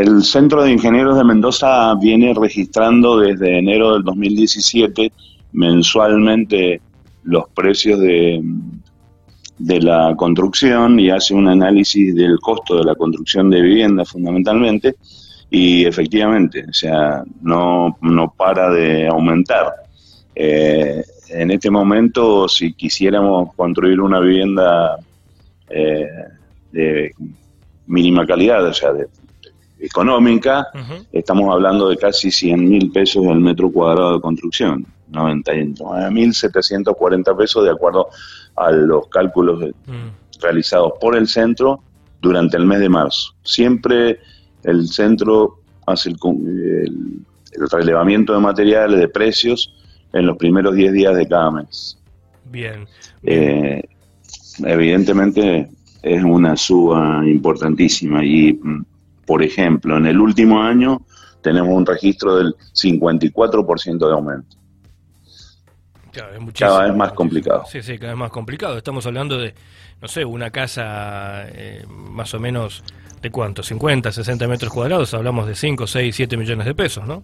el Centro de Ingenieros de Mendoza viene registrando desde enero del 2017 mensualmente los precios de, de la construcción y hace un análisis del costo de la construcción de viviendas fundamentalmente y efectivamente, o sea, no, no para de aumentar. Eh, en este momento, si quisiéramos construir una vivienda eh, de mínima calidad, o sea, de, económica, estamos hablando de casi 100 mil pesos el metro cuadrado de construcción, 99.740 pesos de acuerdo a los cálculos mm. realizados por el centro durante el mes de marzo. Siempre el centro hace el, relevamiento de materiales, de precios, en los primeros 10 días de cada mes. Bien. Eh, evidentemente es una suba importantísima y, mm, por ejemplo, en el último año tenemos un registro del 54% de aumento. cada vez más complicado. Sí, sí, cada vez más complicado. Estamos hablando de, no sé, una casa eh, más o menos ¿De cuánto? ¿50, 60 metros cuadrados? Hablamos de 5, 6, 7 millones de pesos, ¿no?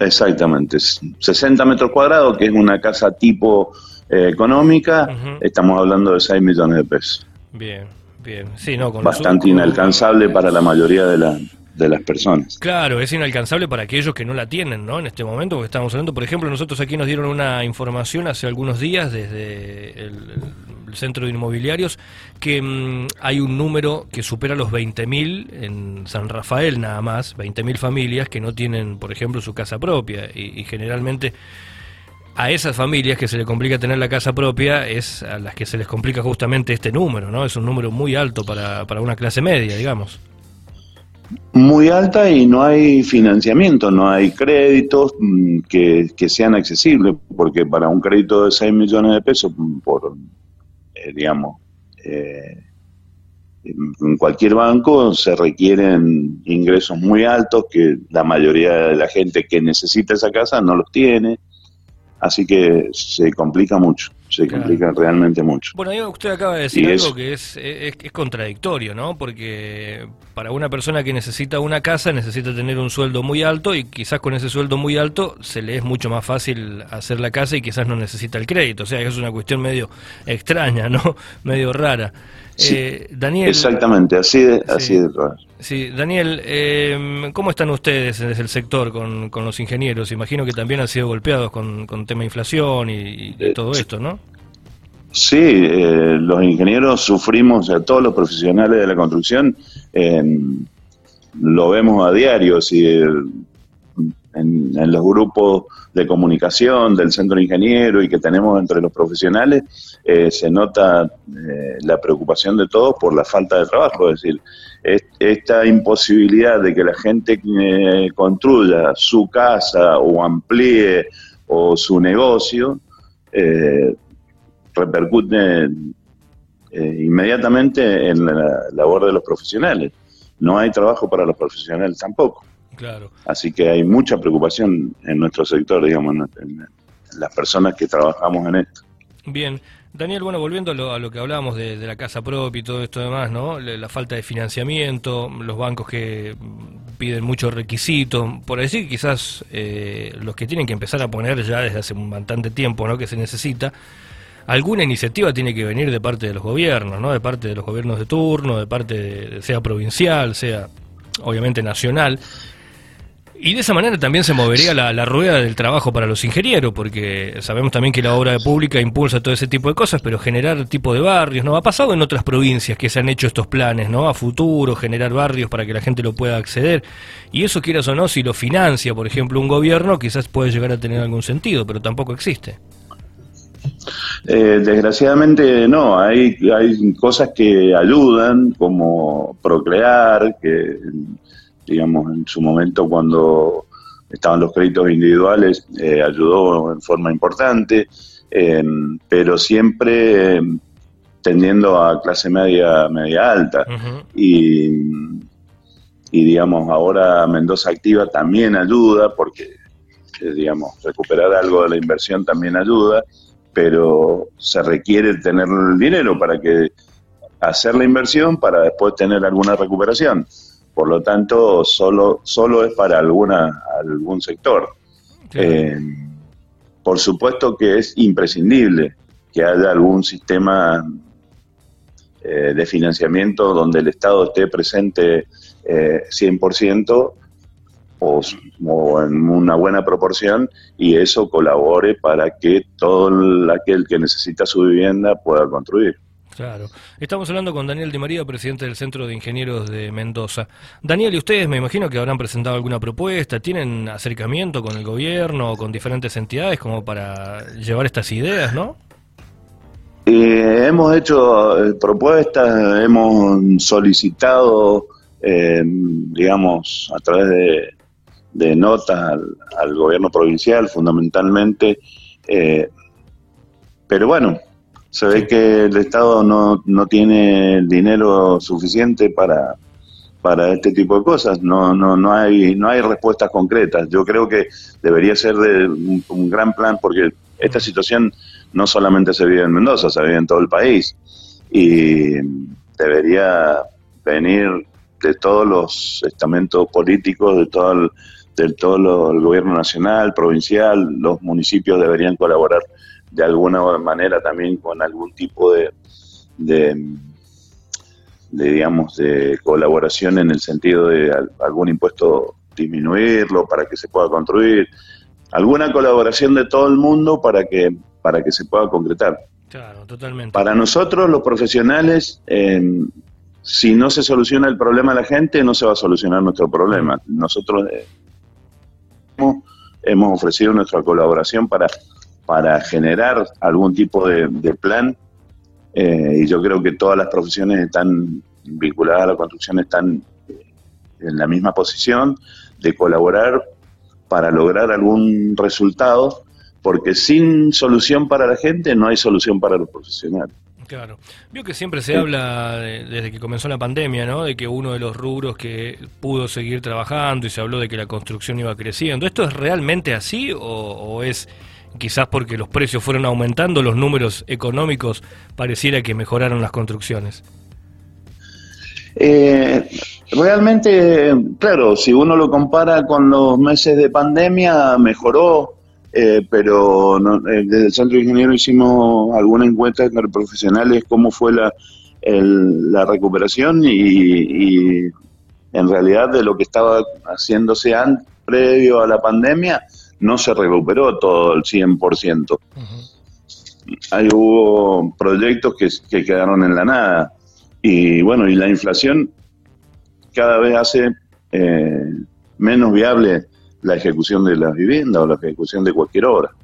Exactamente. 60 metros cuadrados, que es una casa tipo eh, económica, estamos hablando de 6 millones de pesos. Bien, bien. Sí, no, con Bastante inalcanzable para la mayoría de la, de las personas. Claro, es inalcanzable para aquellos que no la tienen, ¿no? En este momento, porque estamos hablando, por ejemplo, nosotros aquí nos dieron una información hace algunos días desde el, centro de inmobiliarios que mm, hay un número que supera los 20.000 en San Rafael nada más, 20.000 familias que no tienen, por ejemplo, su casa propia y, y generalmente a esas familias que se les complica tener la casa propia es a las que se les complica justamente este número, ¿no? Es un número muy alto para, para una clase media, digamos muy alta y no hay financiamiento, no hay créditos mm, que, sean accesibles, porque para un crédito de 6 millones de pesos, mm, por, eh, digamos, eh, en cualquier banco se requieren ingresos muy altos que la mayoría de la gente que necesita esa casa no los tiene, así que se complica mucho se complica realmente mucho. Bueno, usted acaba de decir algo que es, es, contradictorio, ¿no? Porque para una persona que necesita una casa necesita tener un sueldo muy alto y quizás con ese sueldo muy alto se le es mucho más fácil hacer la casa y quizás no necesita el crédito. O sea, es una cuestión medio extraña, ¿no? medio rara. Eh, Daniel. Exactamente, así de, así de raro. Sí, Daniel, eh, ¿cómo están ustedes desde el sector con, los ingenieros? Imagino que también han sido golpeados con, con tema inflación y, eh, todo esto, ¿no? Sí, eh, los ingenieros sufrimos, a todos los profesionales de la construcción, lo vemos a diario, si en, los grupos de comunicación del centro ingeniero y que tenemos entre los profesionales, eh, se nota eh, la preocupación de todos por la falta de trabajo. Es decir, esta imposibilidad de que la gente eh, construya su casa o amplíe o su negocio, repercute inmediatamente en la labor de los profesionales. No hay trabajo para los profesionales tampoco. Claro. Así que hay mucha preocupación en nuestro sector, digamos, en, las personas que trabajamos en esto. Bien. Daniel, bueno, volviendo a lo, que hablábamos de, la casa propia y todo esto demás, ¿no? La, falta de financiamiento, los bancos que piden muchos requisitos, por decir quizás eh, los que tienen que empezar a poner ya desde hace un bastante tiempo, ¿no? Que se necesita, alguna iniciativa tiene que venir de parte de los gobiernos, ¿no? De parte de los gobiernos de turno, de parte, de, sea provincial, sea obviamente nacional, y de esa manera también se movería la, rueda del trabajo para los ingenieros, porque sabemos también que la obra pública impulsa todo ese tipo de cosas, pero generar tipo de barrios, ¿no? Ha pasado en otras provincias que se han hecho estos planes, ¿no? A futuro, generar barrios para que la gente lo pueda acceder. Y eso, quieras o no, si lo financia, por ejemplo, un gobierno, quizás puede llegar a tener algún sentido, pero tampoco existe. Eh, desgraciadamente no, hay, hay cosas que ayudan, como procrear, que digamos, en su momento cuando estaban los créditos individuales eh, ayudó en forma importante, pero siempre em, tendiendo a clase media, media alta. y, y, digamos, ahora Mendoza Activa también ayuda, porque, eh, digamos, recuperar algo de la inversión también ayuda, pero se requiere tener el dinero para que hacer la inversión para después tener alguna recuperación. por lo tanto solo, solo es para alguna, algún sector. Eh, por supuesto que es imprescindible que haya algún sistema eh, de financiamiento donde el Estado esté presente eh, 100% o, o, en una buena proporción y eso colabore para que todo aquel que necesita su vivienda pueda construir. Claro. Estamos hablando con Daniel Di María, presidente del Centro de Ingenieros de Mendoza. Daniel, y ustedes me imagino que habrán presentado alguna propuesta, ¿tienen acercamiento con el gobierno o con diferentes entidades como para llevar estas ideas, no? Eh, hemos hecho eh, propuestas, hemos solicitado, eh, digamos, a través de, notas al, al, gobierno provincial fundamentalmente, pero bueno, se ve que el Estado no, no tiene el dinero suficiente para, para este tipo de cosas. No, no, no, hay, no hay respuestas concretas. Yo creo que debería ser de un, gran plan porque esta situación no solamente se vive en Mendoza, se vive en todo el país y debería venir de todos los estamentos políticos, de todo el, de todo el gobierno nacional, provincial, los municipios deberían colaborar de alguna manera también con algún tipo de, de, digamos, de colaboración en el sentido de algún impuesto disminuirlo para que se pueda construir, alguna colaboración de todo el mundo para que, para que se pueda concretar. Claro, totalmente. Para nosotros, los profesionales, eh, si no se soluciona el problema de la gente, no se va a solucionar nuestro problema. Nosotros eh, hemos ofrecido nuestra colaboración para para generar algún tipo de, plan. Eh, y yo creo que todas las profesiones están vinculadas a la construcción, están eh, en la misma posición de colaborar para lograr algún resultado, porque sin solución para la gente no hay solución para los profesionales. Claro. Vio que siempre se habla, desde que comenzó la pandemia, ¿no? De que uno de los rubros que pudo seguir trabajando y se habló de que la construcción iba creciendo. ¿Esto es realmente así o es quizás porque los precios fueron aumentando, los números económicos pareciera que mejoraron las construcciones. Eh, realmente, claro, si uno lo compara con los meses de pandemia, mejoró, eh, pero eh, desde el Centro de Ingenieros hicimos alguna encuesta con profesionales cómo fue la, la recuperación y, en realidad de lo que estaba haciéndose antes, previo a la pandemia, no se recuperó todo el 100%. Ahí hubo proyectos que, quedaron en la nada. Y bueno, y la inflación cada vez hace eh, menos viable la ejecución de la vivienda o la ejecución de cualquier obra.